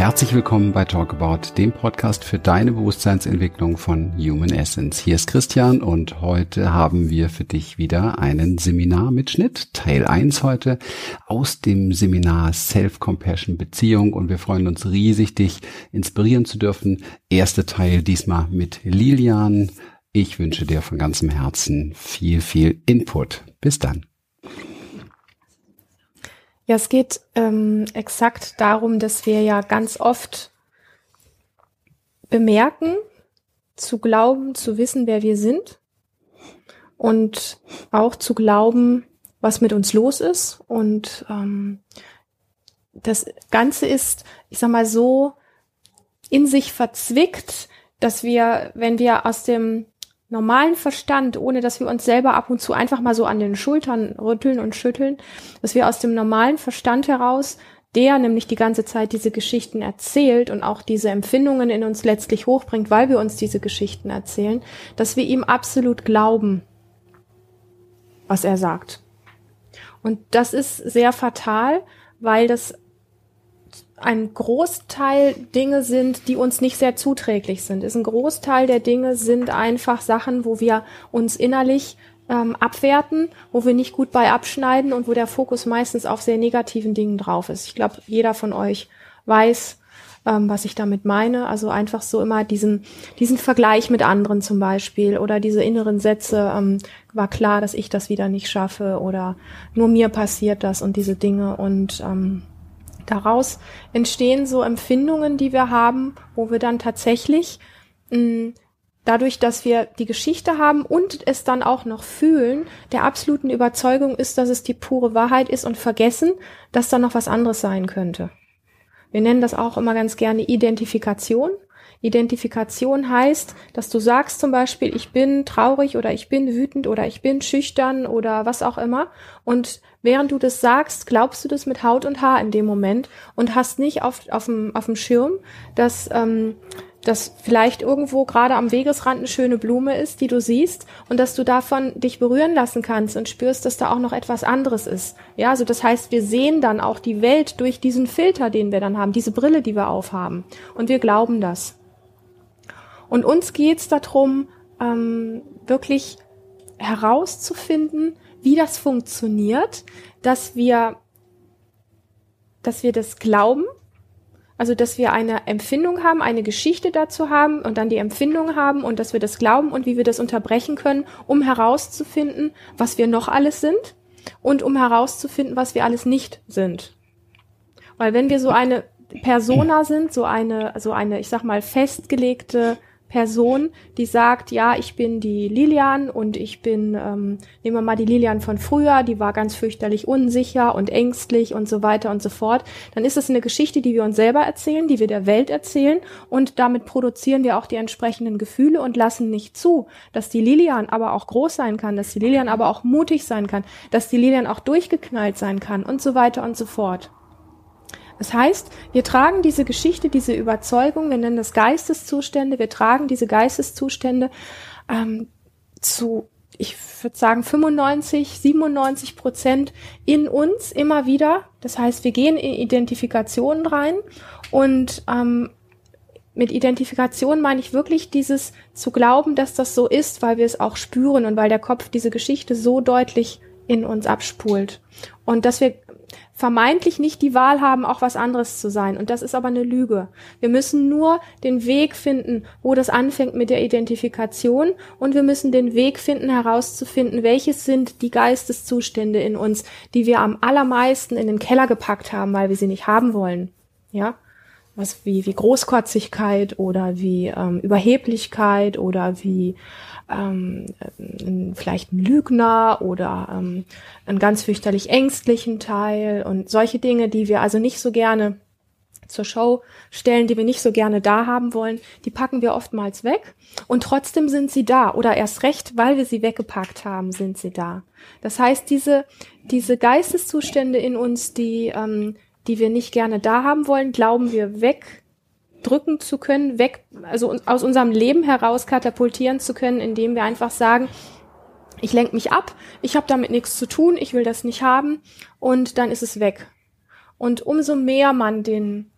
Herzlich willkommen bei Talkabout, dem Podcast für deine Bewusstseinsentwicklung von Human Essence. Hier ist Christian und heute haben wir für dich wieder einen Seminarmitschnitt, Teil 1 heute aus dem Seminar Self-Compassion Beziehung und wir freuen uns riesig, dich inspirieren zu dürfen. Erster Teil diesmal mit Lilian. Ich wünsche dir von ganzem Herzen viel, viel Input. Bis dann. Ja, es geht ähm, exakt darum, dass wir ja ganz oft bemerken, zu glauben, zu wissen, wer wir sind und auch zu glauben, was mit uns los ist. Und ähm, das Ganze ist, ich sag mal so, in sich verzwickt, dass wir, wenn wir aus dem normalen Verstand, ohne dass wir uns selber ab und zu einfach mal so an den Schultern rütteln und schütteln, dass wir aus dem normalen Verstand heraus, der nämlich die ganze Zeit diese Geschichten erzählt und auch diese Empfindungen in uns letztlich hochbringt, weil wir uns diese Geschichten erzählen, dass wir ihm absolut glauben, was er sagt. Und das ist sehr fatal, weil das ein Großteil Dinge sind, die uns nicht sehr zuträglich sind. Ist ein Großteil der Dinge sind einfach Sachen, wo wir uns innerlich ähm, abwerten, wo wir nicht gut bei abschneiden und wo der Fokus meistens auf sehr negativen Dingen drauf ist. Ich glaube, jeder von euch weiß, ähm, was ich damit meine. Also einfach so immer diesen, diesen Vergleich mit anderen zum Beispiel oder diese inneren Sätze, ähm, war klar, dass ich das wieder nicht schaffe oder nur mir passiert das und diese Dinge und ähm, daraus entstehen so Empfindungen, die wir haben, wo wir dann tatsächlich mh, mm, dadurch, dass wir die Geschichte haben und es dann auch noch fühlen, der absoluten Überzeugung ist, dass es die pure Wahrheit ist und vergessen, dass da noch was anderes sein könnte. Wir nennen das auch immer ganz gerne Identifikation. Identifikation heißt, dass du sagst zum Beispiel, ich bin traurig oder ich bin wütend oder ich bin schüchtern oder was auch immer. Und während du das sagst, glaubst du das mit Haut und Haar in dem Moment und hast nicht auf, auf, dem, auf dem Schirm, dass, ähm, dass vielleicht irgendwo gerade am Wegesrand eine schöne Blume ist, die du siehst und dass du davon dich berühren lassen kannst und spürst, dass da auch noch etwas anderes ist. Ja, also das heißt, wir sehen dann auch die Welt durch diesen Filter, den wir dann haben, diese Brille, die wir aufhaben. Und wir glauben das. Und uns geht's darum, ähm, wirklich herauszufinden, wie das funktioniert, dass wir, dass wir das glauben, also dass wir eine Empfindung haben, eine Geschichte dazu haben und dann die Empfindung haben und dass wir das glauben und wie wir das unterbrechen können, um herauszufinden, was wir noch alles sind und um herauszufinden, was wir alles nicht sind. Weil wenn wir so eine Persona sind, so eine, so eine, ich sag mal, festgelegte Person, die sagt, ja, ich bin die Lilian und ich bin, ähm, nehmen wir mal die Lilian von früher, die war ganz fürchterlich unsicher und ängstlich und so weiter und so fort, dann ist es eine Geschichte, die wir uns selber erzählen, die wir der Welt erzählen und damit produzieren wir auch die entsprechenden Gefühle und lassen nicht zu, dass die Lilian aber auch groß sein kann, dass die Lilian aber auch mutig sein kann, dass die Lilian auch durchgeknallt sein kann und so weiter und so fort. Das heißt, wir tragen diese Geschichte, diese Überzeugung, wir nennen das Geisteszustände, wir tragen diese Geisteszustände ähm, zu, ich würde sagen, 95, 97 Prozent in uns immer wieder. Das heißt, wir gehen in Identifikationen rein und ähm, mit Identifikation meine ich wirklich dieses zu glauben, dass das so ist, weil wir es auch spüren und weil der Kopf diese Geschichte so deutlich in uns abspult. Und dass wir vermeintlich nicht die Wahl haben, auch was anderes zu sein. Und das ist aber eine Lüge. Wir müssen nur den Weg finden, wo das anfängt mit der Identifikation. Und wir müssen den Weg finden, herauszufinden, welches sind die Geisteszustände in uns, die wir am allermeisten in den Keller gepackt haben, weil wir sie nicht haben wollen. Ja, was wie, wie Großkotzigkeit oder wie ähm, Überheblichkeit oder wie ähm, vielleicht ein Lügner oder ähm, einen ganz fürchterlich ängstlichen Teil und solche Dinge, die wir also nicht so gerne zur Show stellen, die wir nicht so gerne da haben wollen, die packen wir oftmals weg und trotzdem sind sie da oder erst recht, weil wir sie weggepackt haben, sind sie da. Das heißt, diese, diese Geisteszustände in uns, die, ähm, die wir nicht gerne da haben wollen, glauben wir weg drücken zu können, weg, also aus unserem Leben heraus katapultieren zu können, indem wir einfach sagen, ich lenke mich ab, ich habe damit nichts zu tun, ich will das nicht haben und dann ist es weg. Und umso mehr man den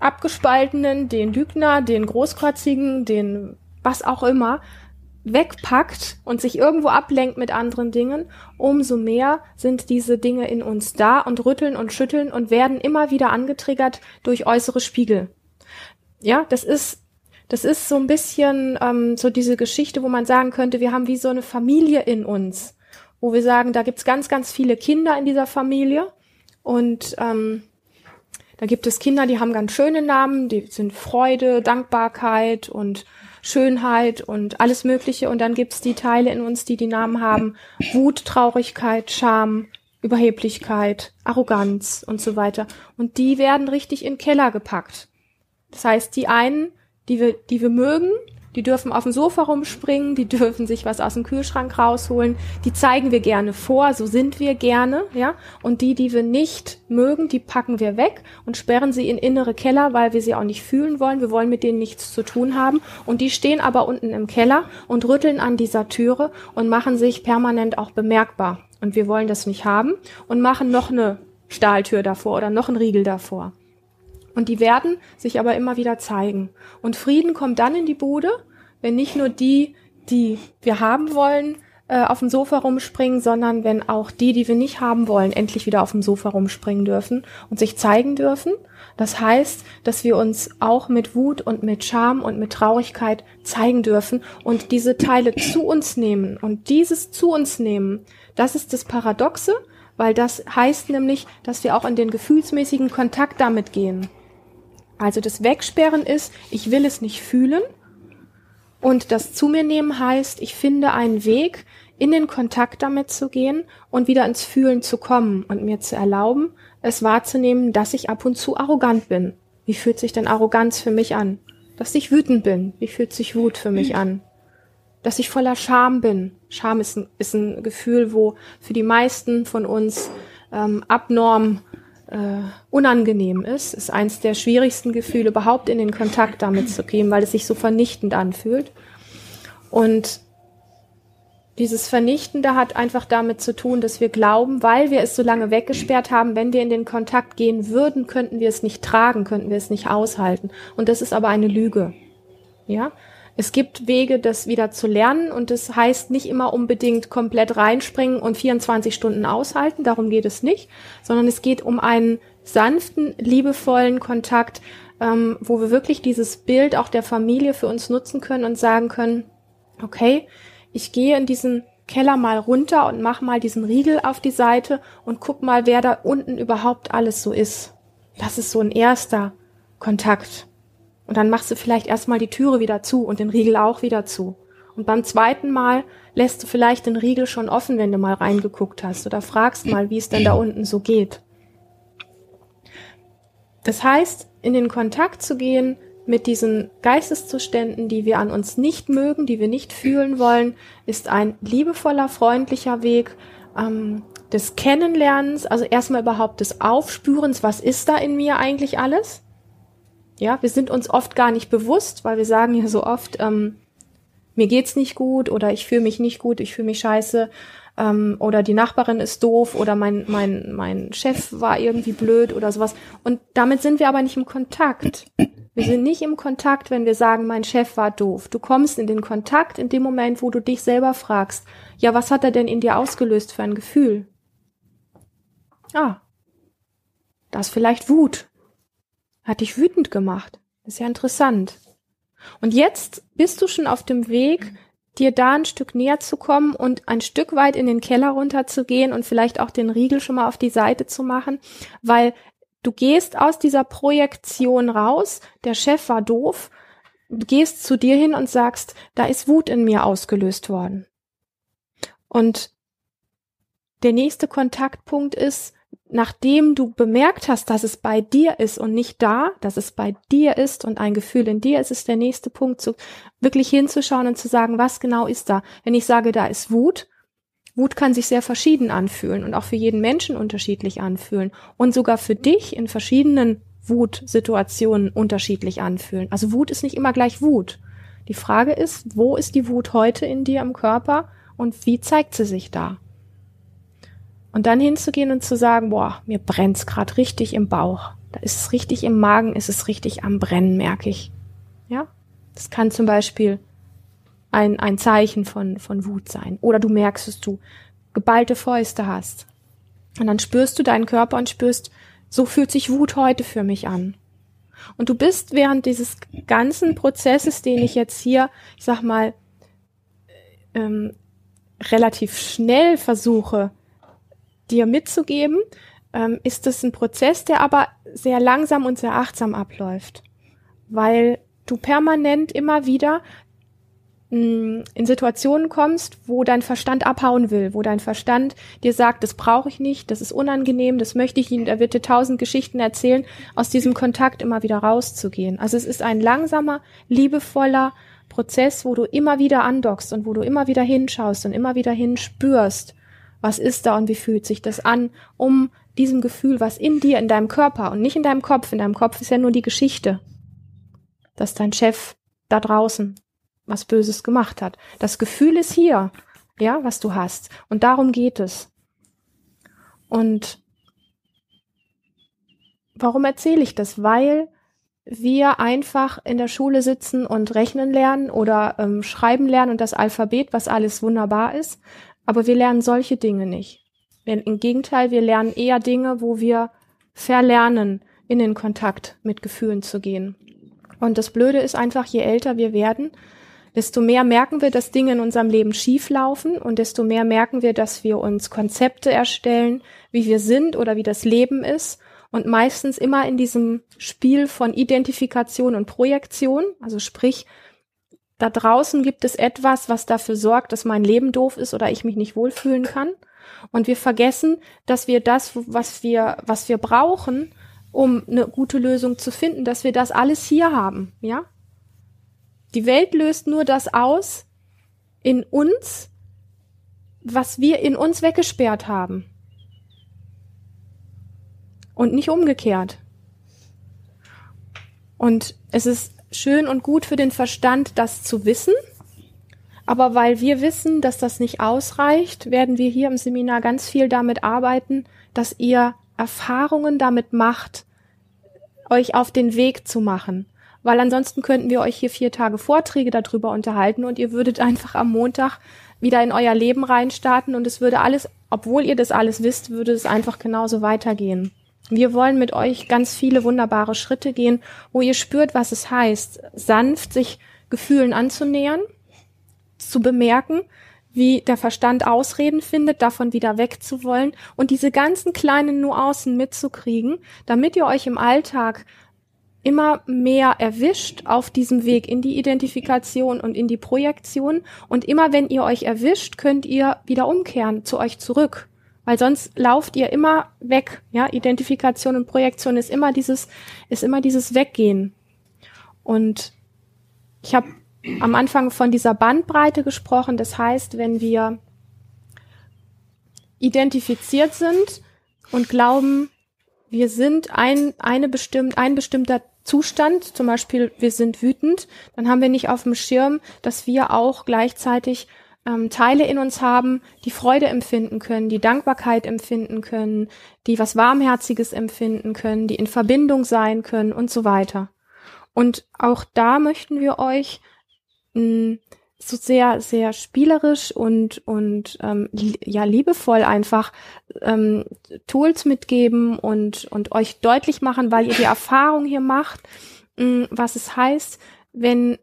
Abgespaltenen, den Lügner, den Großkotzigen, den was auch immer, wegpackt und sich irgendwo ablenkt mit anderen Dingen, umso mehr sind diese Dinge in uns da und rütteln und schütteln und werden immer wieder angetriggert durch äußere Spiegel. Ja, das ist das ist so ein bisschen ähm, so diese Geschichte, wo man sagen könnte, wir haben wie so eine Familie in uns, wo wir sagen, da gibt's ganz, ganz viele Kinder in dieser Familie und ähm, da gibt es Kinder, die haben ganz schöne Namen, die sind Freude, Dankbarkeit und Schönheit und alles Mögliche. Und dann gibt's die Teile in uns, die die Namen haben Wut, Traurigkeit, Scham, Überheblichkeit, Arroganz und so weiter. Und die werden richtig in den Keller gepackt. Das heißt, die einen, die wir, die wir mögen, die dürfen auf dem Sofa rumspringen, die dürfen sich was aus dem Kühlschrank rausholen, die zeigen wir gerne vor, so sind wir gerne, ja. Und die, die wir nicht mögen, die packen wir weg und sperren sie in innere Keller, weil wir sie auch nicht fühlen wollen. Wir wollen mit denen nichts zu tun haben. Und die stehen aber unten im Keller und rütteln an dieser Türe und machen sich permanent auch bemerkbar. Und wir wollen das nicht haben und machen noch eine Stahltür davor oder noch einen Riegel davor. Und die werden sich aber immer wieder zeigen. Und Frieden kommt dann in die Bude, wenn nicht nur die, die wir haben wollen, äh, auf dem Sofa rumspringen, sondern wenn auch die, die wir nicht haben wollen, endlich wieder auf dem Sofa rumspringen dürfen und sich zeigen dürfen. Das heißt, dass wir uns auch mit Wut und mit Scham und mit Traurigkeit zeigen dürfen und diese Teile zu uns nehmen. Und dieses zu uns nehmen, das ist das Paradoxe, weil das heißt nämlich, dass wir auch in den gefühlsmäßigen Kontakt damit gehen. Also das Wegsperren ist, ich will es nicht fühlen. Und das zu mir nehmen heißt, ich finde einen Weg, in den Kontakt damit zu gehen und wieder ins Fühlen zu kommen und mir zu erlauben, es wahrzunehmen, dass ich ab und zu arrogant bin. Wie fühlt sich denn Arroganz für mich an? Dass ich wütend bin. Wie fühlt sich Wut für mich an? Dass ich voller Scham bin. Scham ist ein, ist ein Gefühl, wo für die meisten von uns ähm, abnorm äh, unangenehm ist, ist eins der schwierigsten Gefühle, überhaupt in den Kontakt damit zu gehen, weil es sich so vernichtend anfühlt. Und dieses Vernichtende hat einfach damit zu tun, dass wir glauben, weil wir es so lange weggesperrt haben, wenn wir in den Kontakt gehen würden, könnten wir es nicht tragen, könnten wir es nicht aushalten. Und das ist aber eine Lüge. Ja? Es gibt Wege, das wieder zu lernen und das heißt nicht immer unbedingt komplett reinspringen und 24 Stunden aushalten, darum geht es nicht, sondern es geht um einen sanften, liebevollen Kontakt, ähm, wo wir wirklich dieses Bild auch der Familie für uns nutzen können und sagen können, okay, ich gehe in diesen Keller mal runter und mach mal diesen Riegel auf die Seite und guck mal, wer da unten überhaupt alles so ist. Das ist so ein erster Kontakt. Und dann machst du vielleicht erstmal die Türe wieder zu und den Riegel auch wieder zu. Und beim zweiten Mal lässt du vielleicht den Riegel schon offen, wenn du mal reingeguckt hast oder fragst mal, wie es denn da unten so geht. Das heißt, in den Kontakt zu gehen mit diesen Geisteszuständen, die wir an uns nicht mögen, die wir nicht fühlen wollen, ist ein liebevoller, freundlicher Weg ähm, des Kennenlernens, also erstmal überhaupt des Aufspürens, was ist da in mir eigentlich alles? Ja, wir sind uns oft gar nicht bewusst, weil wir sagen ja so oft, ähm, mir geht's nicht gut oder ich fühle mich nicht gut, ich fühle mich scheiße ähm, oder die Nachbarin ist doof oder mein, mein, mein Chef war irgendwie blöd oder sowas. Und damit sind wir aber nicht im Kontakt. Wir sind nicht im Kontakt, wenn wir sagen, mein Chef war doof. Du kommst in den Kontakt in dem Moment, wo du dich selber fragst, ja, was hat er denn in dir ausgelöst für ein Gefühl? Ah, da ist vielleicht Wut hat dich wütend gemacht. ist ja interessant. Und jetzt bist du schon auf dem Weg, dir da ein Stück näher zu kommen und ein Stück weit in den Keller runter zu gehen und vielleicht auch den Riegel schon mal auf die Seite zu machen, weil du gehst aus dieser Projektion raus, der Chef war doof, gehst zu dir hin und sagst, da ist Wut in mir ausgelöst worden. Und der nächste Kontaktpunkt ist, nachdem du bemerkt hast, dass es bei dir ist und nicht da, dass es bei dir ist und ein Gefühl in dir ist, ist der nächste Punkt, zu, wirklich hinzuschauen und zu sagen, was genau ist da. Wenn ich sage, da ist Wut, Wut kann sich sehr verschieden anfühlen und auch für jeden Menschen unterschiedlich anfühlen und sogar für dich in verschiedenen Wutsituationen unterschiedlich anfühlen. Also Wut ist nicht immer gleich Wut. Die Frage ist, wo ist die Wut heute in dir im Körper und wie zeigt sie sich da? Und dann hinzugehen und zu sagen, boah, mir brennt's gerade richtig im Bauch. Da ist es richtig im Magen, ist es richtig am Brennen, merke ich. Ja? Das kann zum Beispiel ein, ein Zeichen von, von Wut sein. Oder du merkst, dass du geballte Fäuste hast. Und dann spürst du deinen Körper und spürst, so fühlt sich Wut heute für mich an. Und du bist während dieses ganzen Prozesses, den ich jetzt hier, ich sag mal, ähm, relativ schnell versuche, dir mitzugeben, ähm, ist es ein Prozess, der aber sehr langsam und sehr achtsam abläuft, weil du permanent immer wieder in Situationen kommst, wo dein Verstand abhauen will, wo dein Verstand dir sagt, das brauche ich nicht, das ist unangenehm, das möchte ich Ihnen, er wird dir tausend Geschichten erzählen, aus diesem Kontakt immer wieder rauszugehen. Also es ist ein langsamer, liebevoller Prozess, wo du immer wieder andockst und wo du immer wieder hinschaust und immer wieder hinspürst, was ist da und wie fühlt sich das an, um diesem Gefühl, was in dir, in deinem Körper und nicht in deinem Kopf, in deinem Kopf ist ja nur die Geschichte, dass dein Chef da draußen was Böses gemacht hat. Das Gefühl ist hier, ja, was du hast. Und darum geht es. Und warum erzähle ich das? Weil wir einfach in der Schule sitzen und rechnen lernen oder ähm, schreiben lernen und das Alphabet, was alles wunderbar ist. Aber wir lernen solche Dinge nicht. Im Gegenteil, wir lernen eher Dinge, wo wir verlernen, in den Kontakt mit Gefühlen zu gehen. Und das Blöde ist einfach, je älter wir werden, desto mehr merken wir, dass Dinge in unserem Leben schief laufen und desto mehr merken wir, dass wir uns Konzepte erstellen, wie wir sind oder wie das Leben ist und meistens immer in diesem Spiel von Identifikation und Projektion, also sprich, da draußen gibt es etwas, was dafür sorgt, dass mein Leben doof ist oder ich mich nicht wohlfühlen kann. Und wir vergessen, dass wir das, was wir, was wir brauchen, um eine gute Lösung zu finden, dass wir das alles hier haben, ja? Die Welt löst nur das aus in uns, was wir in uns weggesperrt haben. Und nicht umgekehrt. Und es ist schön und gut für den Verstand, das zu wissen. Aber weil wir wissen, dass das nicht ausreicht, werden wir hier im Seminar ganz viel damit arbeiten, dass ihr Erfahrungen damit macht, euch auf den Weg zu machen weil ansonsten könnten wir euch hier vier Tage Vorträge darüber unterhalten und ihr würdet einfach am Montag wieder in euer Leben reinstarten und es würde alles, obwohl ihr das alles wisst, würde es einfach genauso weitergehen. Wir wollen mit euch ganz viele wunderbare Schritte gehen, wo ihr spürt, was es heißt, sanft sich Gefühlen anzunähern, zu bemerken, wie der Verstand Ausreden findet, davon wieder wegzuwollen und diese ganzen kleinen Nuancen mitzukriegen, damit ihr euch im Alltag immer mehr erwischt auf diesem Weg in die Identifikation und in die Projektion. Und immer wenn ihr euch erwischt, könnt ihr wieder umkehren zu euch zurück. Weil sonst lauft ihr immer weg. Ja, Identifikation und Projektion ist immer dieses, ist immer dieses Weggehen. Und ich habe am Anfang von dieser Bandbreite gesprochen. Das heißt, wenn wir identifiziert sind und glauben, wir sind ein, eine bestimmt, ein bestimmter Zustand, zum Beispiel wir sind wütend, dann haben wir nicht auf dem Schirm, dass wir auch gleichzeitig ähm, Teile in uns haben, die Freude empfinden können, die Dankbarkeit empfinden können, die was Warmherziges empfinden können, die in Verbindung sein können und so weiter. Und auch da möchten wir euch mh, so sehr, sehr spielerisch und, und ähm, ja, liebevoll einfach ähm, Tools mitgeben und, und euch deutlich machen, weil ihr die Erfahrung hier macht, mh, was es heißt, wenn,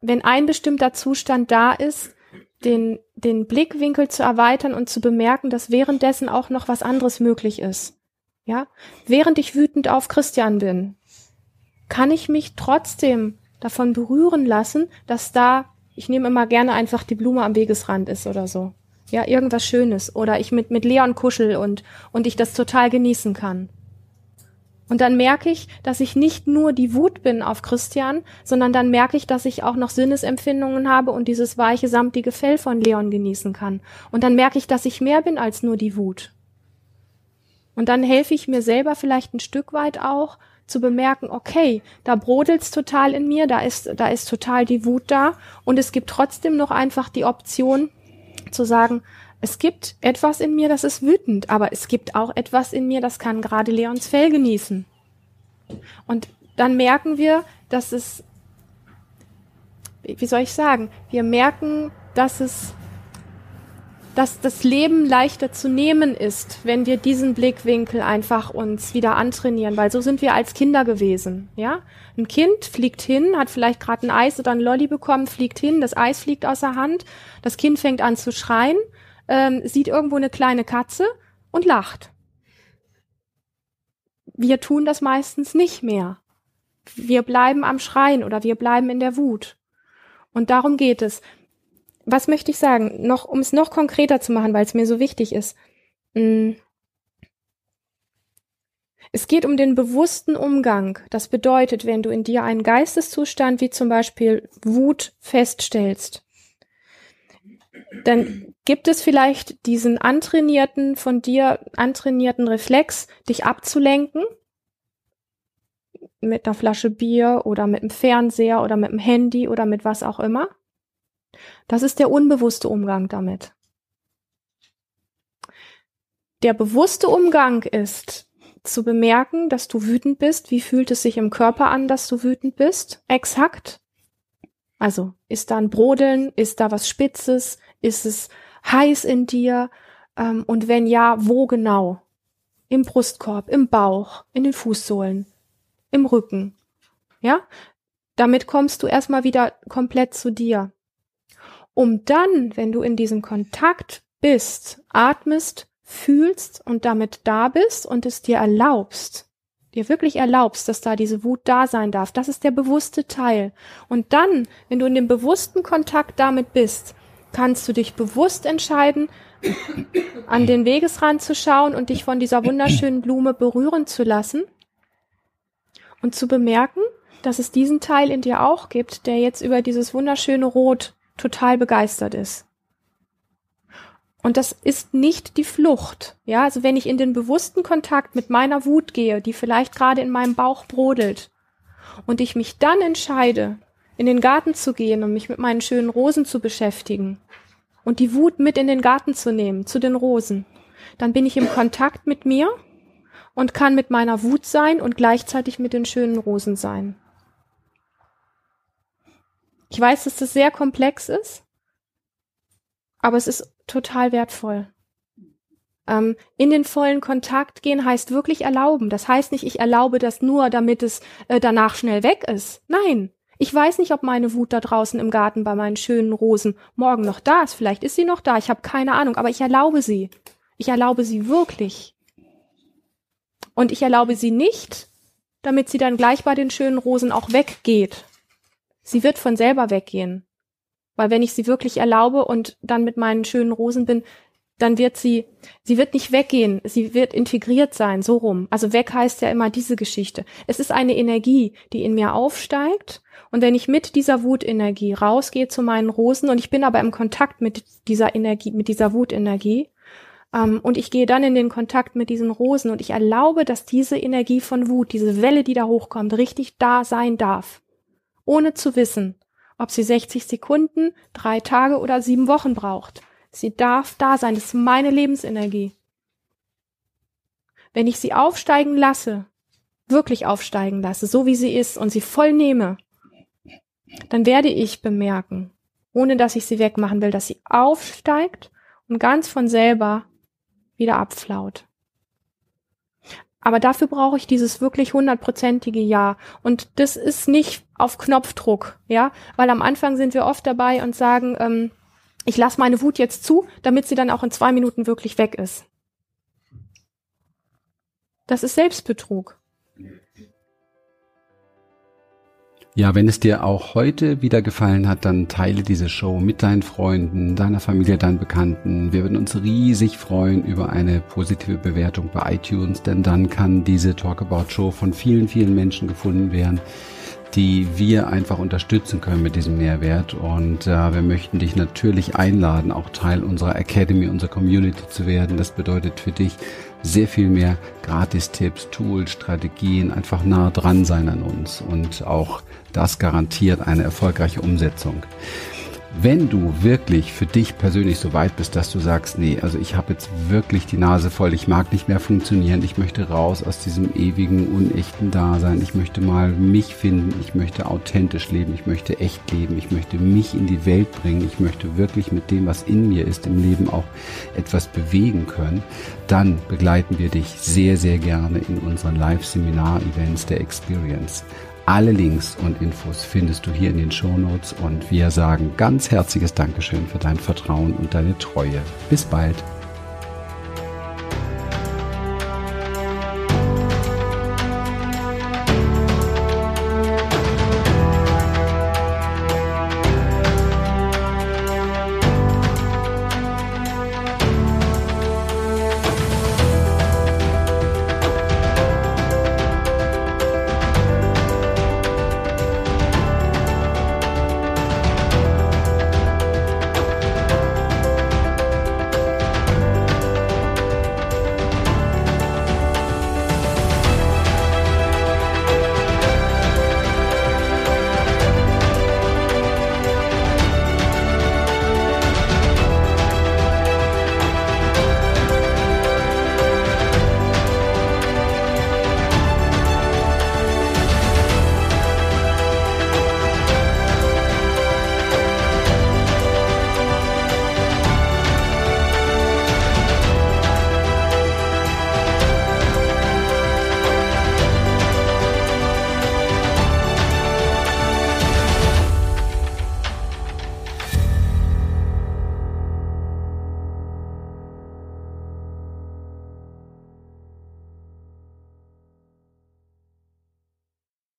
wenn ein bestimmter Zustand da ist, den, den Blickwinkel zu erweitern und zu bemerken, dass währenddessen auch noch was anderes möglich ist. Ja, während ich wütend auf Christian bin, kann ich mich trotzdem davon berühren lassen, dass da ich nehme immer gerne einfach die Blume am Wegesrand ist oder so. Ja, irgendwas Schönes. Oder ich mit, mit Leon kuschel und, und ich das total genießen kann. Und dann merke ich, dass ich nicht nur die Wut bin auf Christian, sondern dann merke ich, dass ich auch noch Sinnesempfindungen habe und dieses weiche, samtige Fell von Leon genießen kann. Und dann merke ich, dass ich mehr bin als nur die Wut. Und dann helfe ich mir selber vielleicht ein Stück weit auch, zu bemerken, okay, da brodelt's total in mir, da ist, da ist total die Wut da und es gibt trotzdem noch einfach die Option zu sagen, es gibt etwas in mir, das ist wütend, aber es gibt auch etwas in mir, das kann gerade Leons Fell genießen. Und dann merken wir, dass es, wie soll ich sagen, wir merken, dass es dass das Leben leichter zu nehmen ist, wenn wir diesen Blickwinkel einfach uns wieder antrainieren, weil so sind wir als Kinder gewesen, ja? Ein Kind fliegt hin, hat vielleicht gerade ein Eis oder ein Lolli bekommen, fliegt hin, das Eis fliegt aus der Hand, das Kind fängt an zu schreien, ähm, sieht irgendwo eine kleine Katze und lacht. Wir tun das meistens nicht mehr. Wir bleiben am Schreien oder wir bleiben in der Wut. Und darum geht es was möchte ich sagen? Noch, um es noch konkreter zu machen, weil es mir so wichtig ist. Mm. Es geht um den bewussten Umgang. Das bedeutet, wenn du in dir einen Geisteszustand wie zum Beispiel Wut feststellst, dann gibt es vielleicht diesen antrainierten, von dir antrainierten Reflex, dich abzulenken mit einer Flasche Bier oder mit dem Fernseher oder mit dem Handy oder mit was auch immer. Das ist der unbewusste Umgang damit. Der bewusste Umgang ist zu bemerken, dass du wütend bist. Wie fühlt es sich im Körper an, dass du wütend bist? Exakt. Also ist da ein Brodeln? Ist da was Spitzes? Ist es heiß in dir? Ähm, und wenn ja, wo genau? Im Brustkorb, im Bauch, in den Fußsohlen, im Rücken. Ja? Damit kommst du erstmal wieder komplett zu dir um dann, wenn du in diesem Kontakt bist, atmest, fühlst und damit da bist und es dir erlaubst, dir wirklich erlaubst, dass da diese Wut da sein darf. Das ist der bewusste Teil. Und dann, wenn du in dem bewussten Kontakt damit bist, kannst du dich bewusst entscheiden, an den Wegesrand zu schauen und dich von dieser wunderschönen Blume berühren zu lassen und zu bemerken, dass es diesen Teil in dir auch gibt, der jetzt über dieses wunderschöne Rot total begeistert ist. Und das ist nicht die Flucht. Ja, also wenn ich in den bewussten Kontakt mit meiner Wut gehe, die vielleicht gerade in meinem Bauch brodelt, und ich mich dann entscheide, in den Garten zu gehen und mich mit meinen schönen Rosen zu beschäftigen und die Wut mit in den Garten zu nehmen, zu den Rosen, dann bin ich im Kontakt mit mir und kann mit meiner Wut sein und gleichzeitig mit den schönen Rosen sein. Ich weiß, dass das sehr komplex ist, aber es ist total wertvoll. Ähm, in den vollen Kontakt gehen heißt wirklich erlauben. Das heißt nicht, ich erlaube das nur, damit es äh, danach schnell weg ist. Nein. Ich weiß nicht, ob meine Wut da draußen im Garten bei meinen schönen Rosen morgen noch da ist. Vielleicht ist sie noch da. Ich habe keine Ahnung, aber ich erlaube sie. Ich erlaube sie wirklich. Und ich erlaube sie nicht, damit sie dann gleich bei den schönen Rosen auch weggeht sie wird von selber weggehen. Weil wenn ich sie wirklich erlaube und dann mit meinen schönen Rosen bin, dann wird sie, sie wird nicht weggehen, sie wird integriert sein, so rum. Also weg heißt ja immer diese Geschichte. Es ist eine Energie, die in mir aufsteigt. Und wenn ich mit dieser Wutenergie rausgehe zu meinen Rosen und ich bin aber im Kontakt mit dieser Energie, mit dieser Wutenergie, ähm, und ich gehe dann in den Kontakt mit diesen Rosen und ich erlaube, dass diese Energie von Wut, diese Welle, die da hochkommt, richtig da sein darf ohne zu wissen, ob sie 60 Sekunden, drei Tage oder sieben Wochen braucht. Sie darf da sein. Das ist meine Lebensenergie. Wenn ich sie aufsteigen lasse, wirklich aufsteigen lasse, so wie sie ist und sie voll nehme, dann werde ich bemerken, ohne dass ich sie wegmachen will, dass sie aufsteigt und ganz von selber wieder abflaut. Aber dafür brauche ich dieses wirklich hundertprozentige Ja. Und das ist nicht auf Knopfdruck, ja, weil am Anfang sind wir oft dabei und sagen, ähm, ich lasse meine Wut jetzt zu, damit sie dann auch in zwei Minuten wirklich weg ist. Das ist Selbstbetrug. Ja, wenn es dir auch heute wieder gefallen hat, dann teile diese Show mit deinen Freunden, deiner Familie, deinen Bekannten. Wir würden uns riesig freuen über eine positive Bewertung bei iTunes, denn dann kann diese Talkabout Show von vielen, vielen Menschen gefunden werden, die wir einfach unterstützen können mit diesem Mehrwert. Und äh, wir möchten dich natürlich einladen, auch Teil unserer Academy, unserer Community zu werden. Das bedeutet für dich sehr viel mehr Gratis-Tipps, Tools, Strategien, einfach nah dran sein an uns und auch das garantiert eine erfolgreiche Umsetzung. Wenn du wirklich für dich persönlich so weit bist, dass du sagst, nee, also ich habe jetzt wirklich die Nase voll, ich mag nicht mehr funktionieren, ich möchte raus aus diesem ewigen, unechten Dasein, ich möchte mal mich finden, ich möchte authentisch leben, ich möchte echt leben, ich möchte mich in die Welt bringen, ich möchte wirklich mit dem, was in mir ist, im Leben auch etwas bewegen können, dann begleiten wir dich sehr, sehr gerne in unseren Live-Seminar-Events der Experience. Alle Links und Infos findest du hier in den Show Notes und wir sagen ganz herzliches Dankeschön für dein Vertrauen und deine Treue. Bis bald.